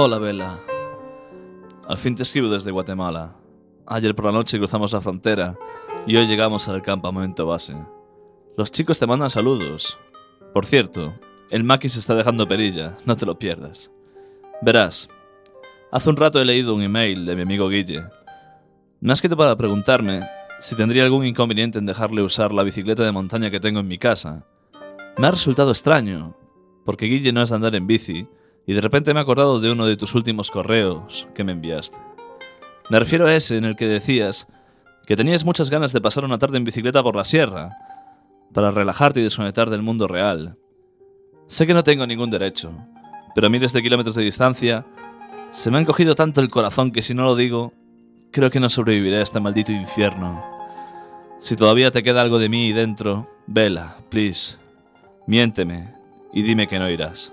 Hola, Vela. Al fin te escribo desde Guatemala. Ayer por la noche cruzamos la frontera y hoy llegamos al campamento base. Los chicos te mandan saludos. Por cierto, el Maki se está dejando perilla, no te lo pierdas. Verás, hace un rato he leído un email de mi amigo Guille. Me ha escrito para preguntarme si tendría algún inconveniente en dejarle usar la bicicleta de montaña que tengo en mi casa. Me ha resultado extraño, porque Guille no es de andar en bici, y de repente me he acordado de uno de tus últimos correos que me enviaste. Me refiero a ese en el que decías que tenías muchas ganas de pasar una tarde en bicicleta por la sierra, para relajarte y desconectar del mundo real. Sé que no tengo ningún derecho, pero a miles de kilómetros de distancia se me ha encogido tanto el corazón que si no lo digo, creo que no sobreviviré a este maldito infierno. Si todavía te queda algo de mí dentro, vela, please, miénteme y dime que no irás.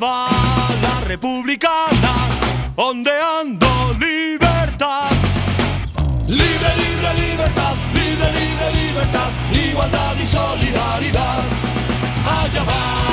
La republicana, ondeando libertad. Libre, libre, libertad, libre, libre, libertad, igualdad y solidaridad. Allá va.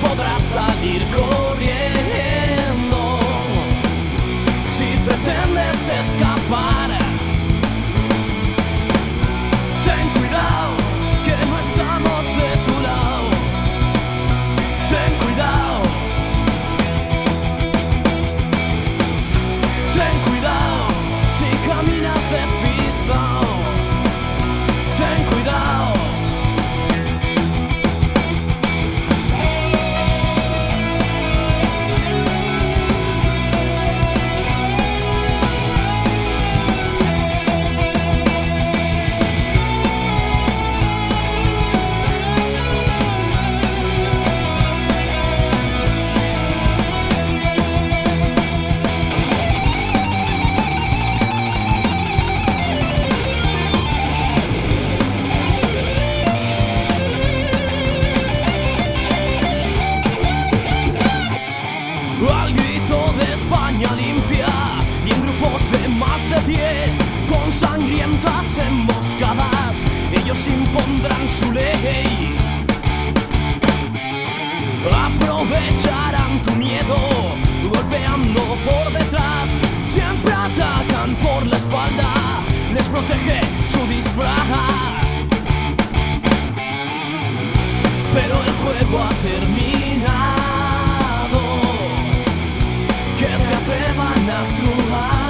podrás salir con... impondrán su ley. Aprovecharán tu miedo, golpeando por detrás. Siempre atacan por la espalda, les protege su disfraz. Pero el juego ha terminado. Que se atrevan a actuar.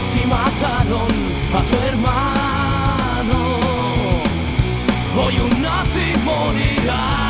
Si mataron tu hermano, hoy un nazi morirá.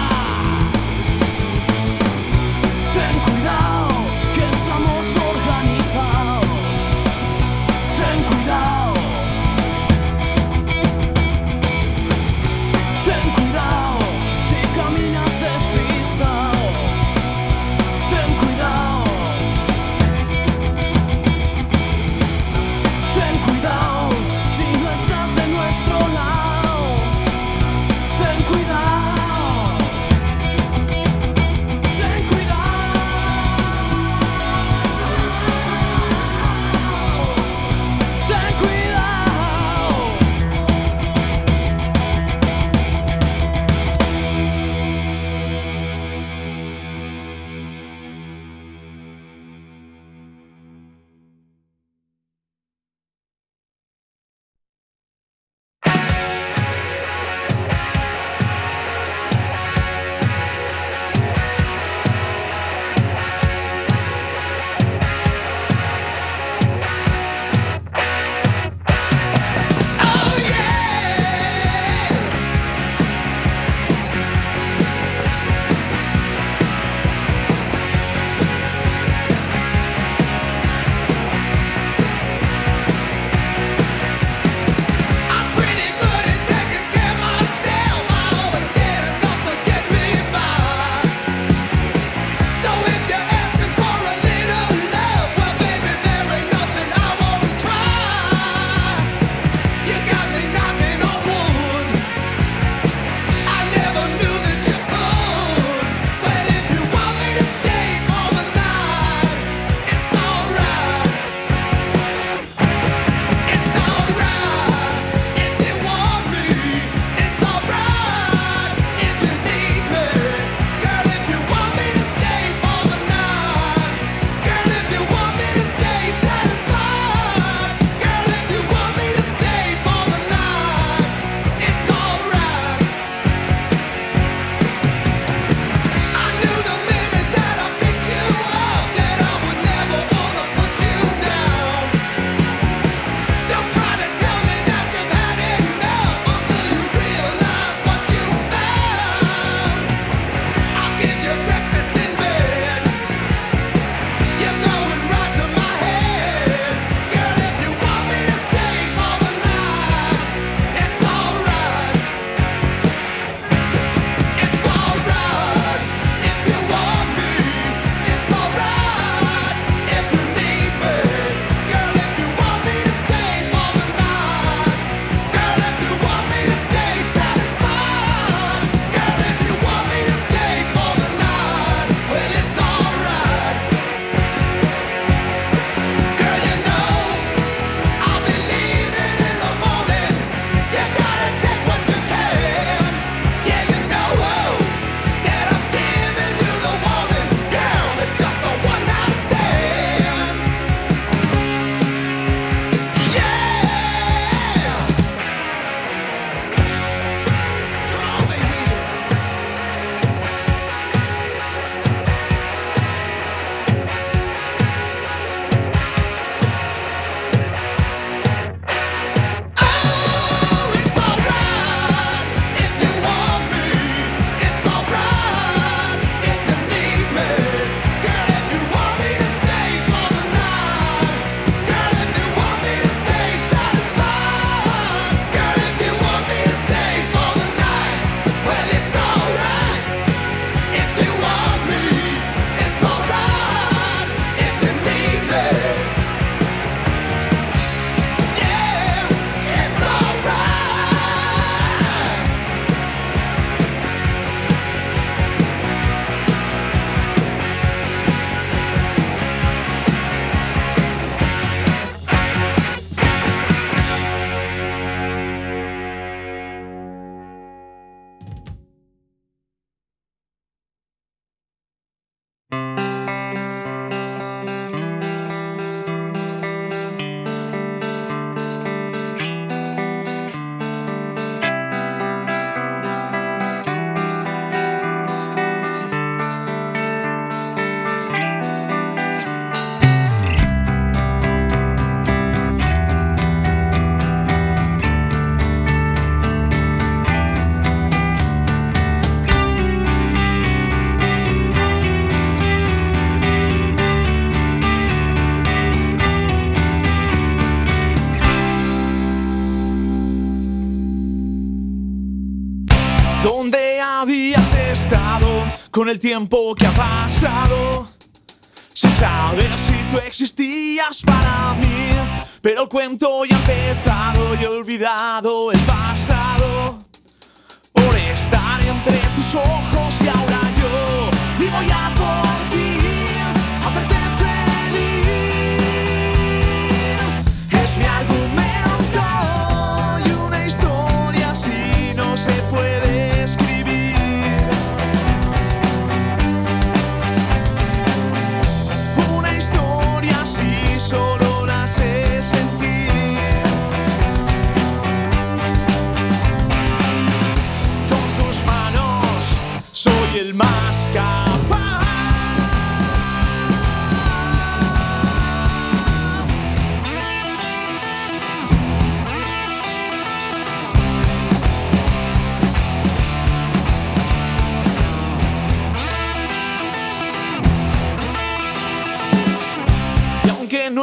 Con el tiempo que ha pasado. Sin saber si tú existías para mí, pero el cuento ya ha empezado y he olvidado el pasado. Por estar entre tus ojos y ahora yo vivo ya por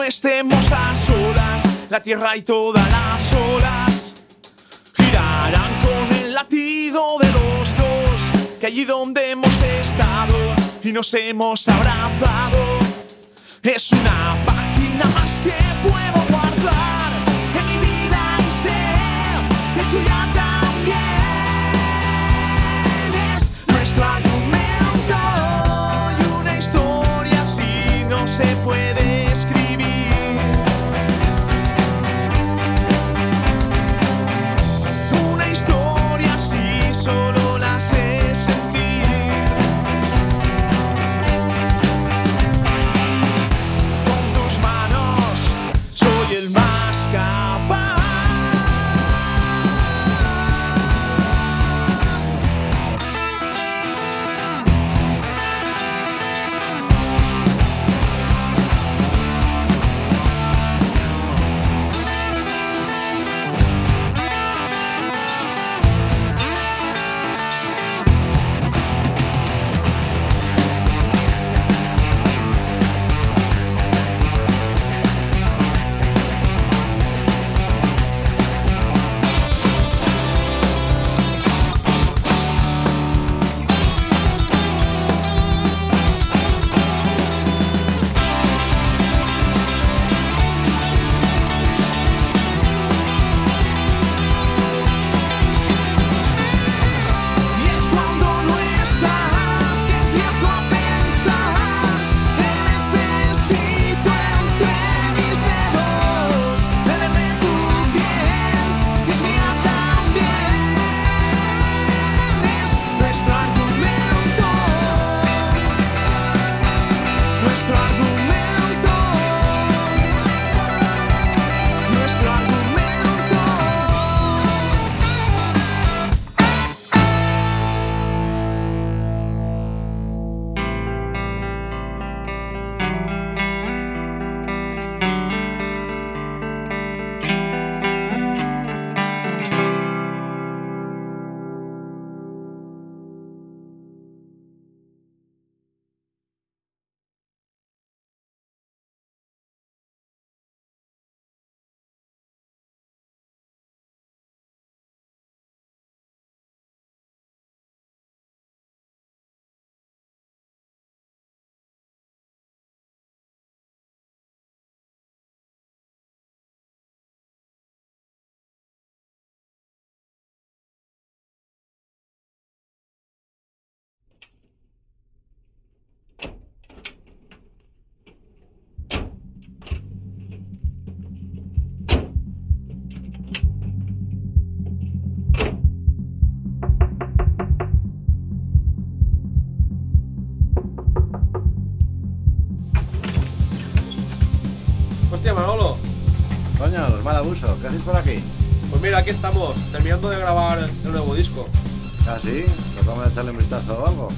estemos a solas, la tierra y todas las olas girarán con el latido de los dos, que allí donde hemos estado y nos hemos abrazado, es una página más que puedo guardar en mi vida y sé que más Coño, los mal abuso, ¿qué hacéis por aquí? Pues mira, aquí estamos, terminando de grabar el nuevo disco. ¿Ah, sí? ¿Nos vamos a echarle un vistazo o algo?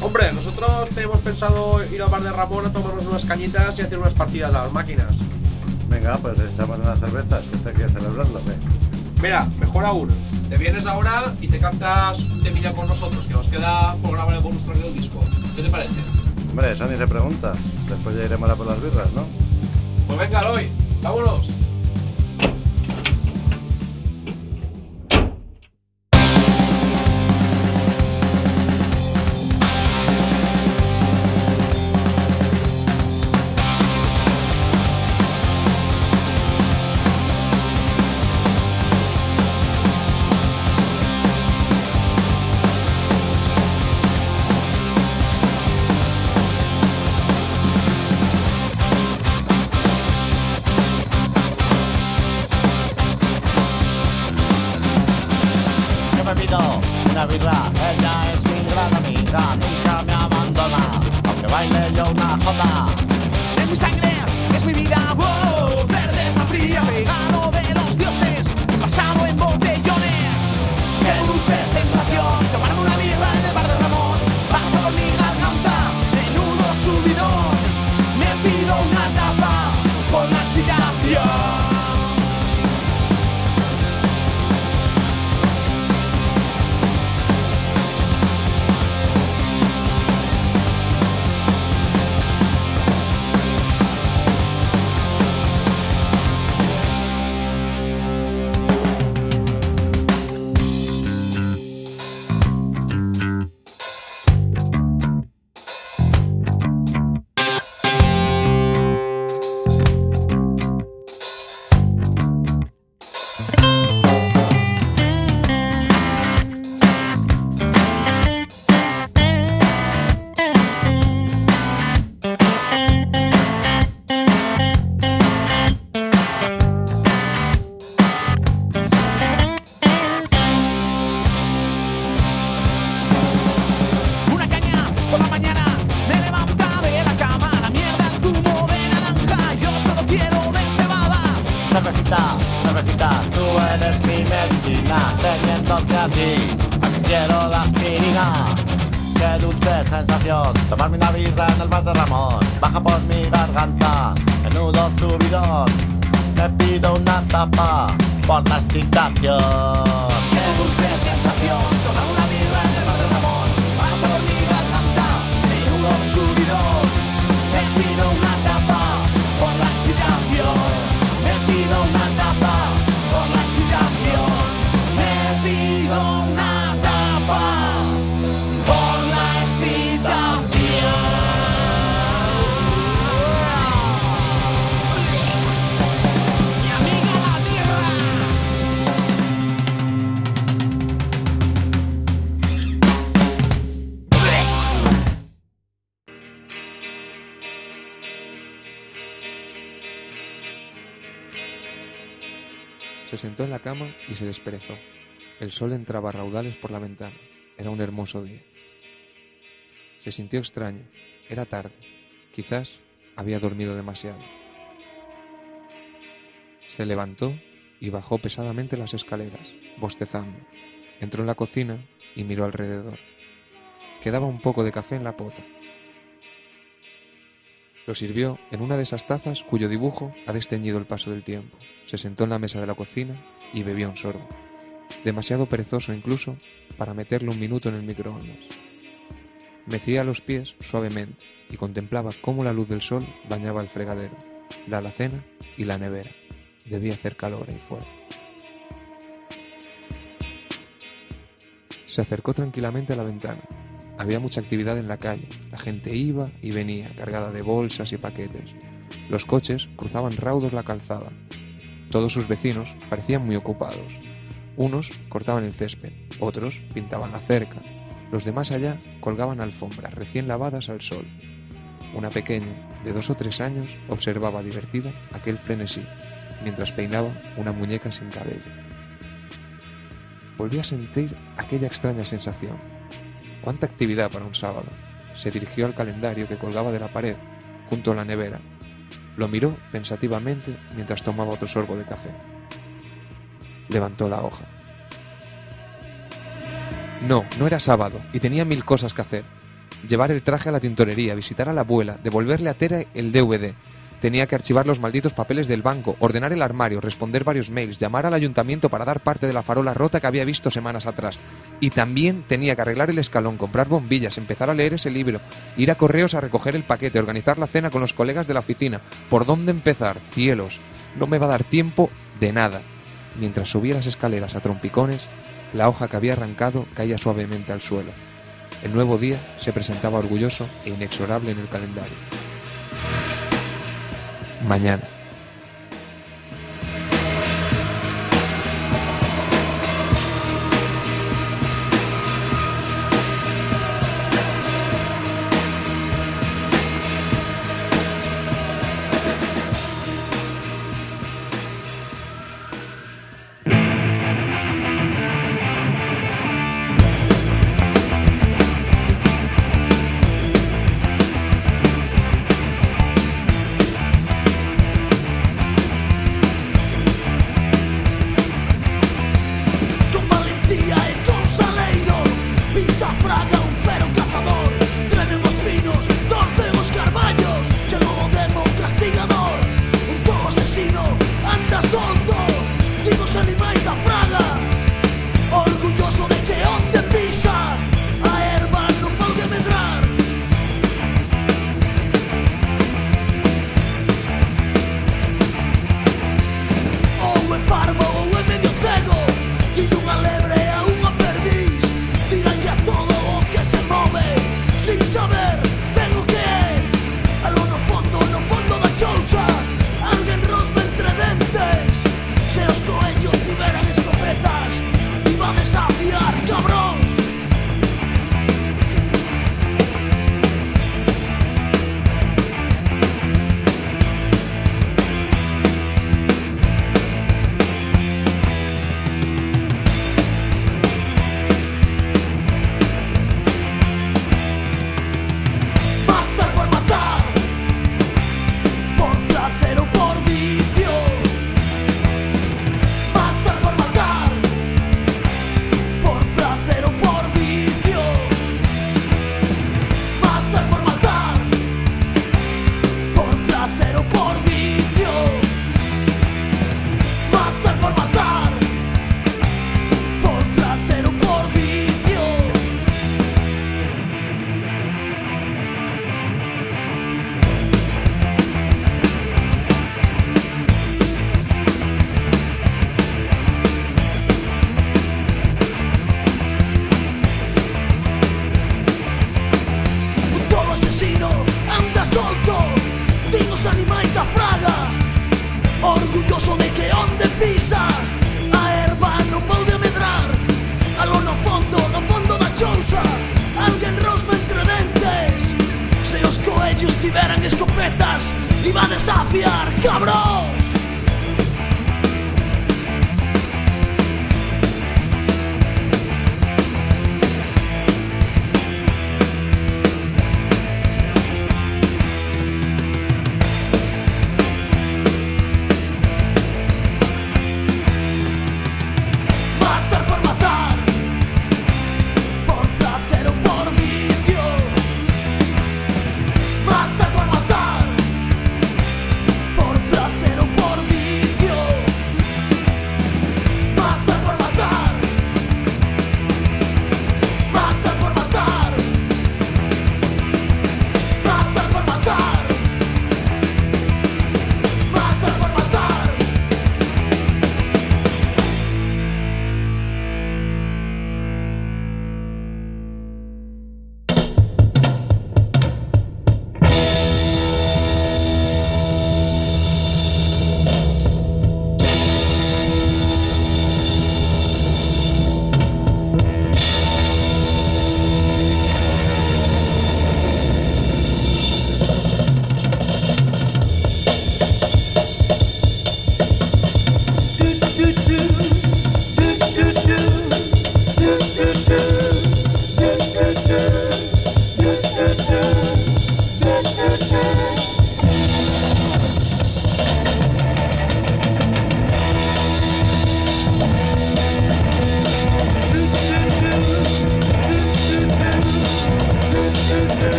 Hombre, nosotros tenemos pensado ir al bar de Ramón a tomarnos unas cañitas y hacer unas partidas a las máquinas. Venga, pues echamos unas cervezas, que esto hay que celebrarlo, ¿qué? Mira, mejor aún, te vienes ahora y te cantas un temilla con nosotros, que nos queda por grabar el bonus track del disco. ¿Qué te parece? Hombre, eso ni se pregunta. Después ya iremos a por las birras, ¿no? Pues venga, Aloy, vámonos. olvidó Navidad, ella es mi gran amiga, nunca me abandona, aunque baile yo una joda. De mi sangre en la cama y se desperezó. El sol entraba a raudales por la ventana. Era un hermoso día. Se sintió extraño. Era tarde. Quizás había dormido demasiado. Se levantó y bajó pesadamente las escaleras, bostezando. Entró en la cocina y miró alrededor. Quedaba un poco de café en la pota. Lo sirvió en una de esas tazas cuyo dibujo ha desteñido el paso del tiempo. Se sentó en la mesa de la cocina y bebió un sorbo. Demasiado perezoso incluso para meterle un minuto en el microondas. Mecía los pies suavemente y contemplaba cómo la luz del sol bañaba el fregadero, la alacena y la nevera. Debía hacer calor ahí fuera. Se acercó tranquilamente a la ventana. Había mucha actividad en la calle. La gente iba y venía, cargada de bolsas y paquetes. Los coches cruzaban raudos la calzada. Todos sus vecinos parecían muy ocupados. Unos cortaban el césped, otros pintaban la cerca. Los de más allá colgaban alfombras recién lavadas al sol. Una pequeña, de dos o tres años, observaba divertida aquel frenesí, mientras peinaba una muñeca sin cabello. Volví a sentir aquella extraña sensación. ¡Cuánta actividad para un sábado! Se dirigió al calendario que colgaba de la pared, junto a la nevera. Lo miró pensativamente mientras tomaba otro sorbo de café. Levantó la hoja. No, no era sábado, y tenía mil cosas que hacer. Llevar el traje a la tintorería, visitar a la abuela, devolverle a Tera el DVD. Tenía que archivar los malditos papeles del banco, ordenar el armario, responder varios mails, llamar al ayuntamiento para dar parte de la farola rota que había visto semanas atrás. Y también tenía que arreglar el escalón, comprar bombillas, empezar a leer ese libro, ir a correos a recoger el paquete, organizar la cena con los colegas de la oficina. ¿Por dónde empezar? Cielos, no me va a dar tiempo de nada. Mientras subía las escaleras a trompicones, la hoja que había arrancado caía suavemente al suelo. El nuevo día se presentaba orgulloso e inexorable en el calendario. Mañana. y va a desafiar, cabrón.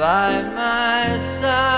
By my side.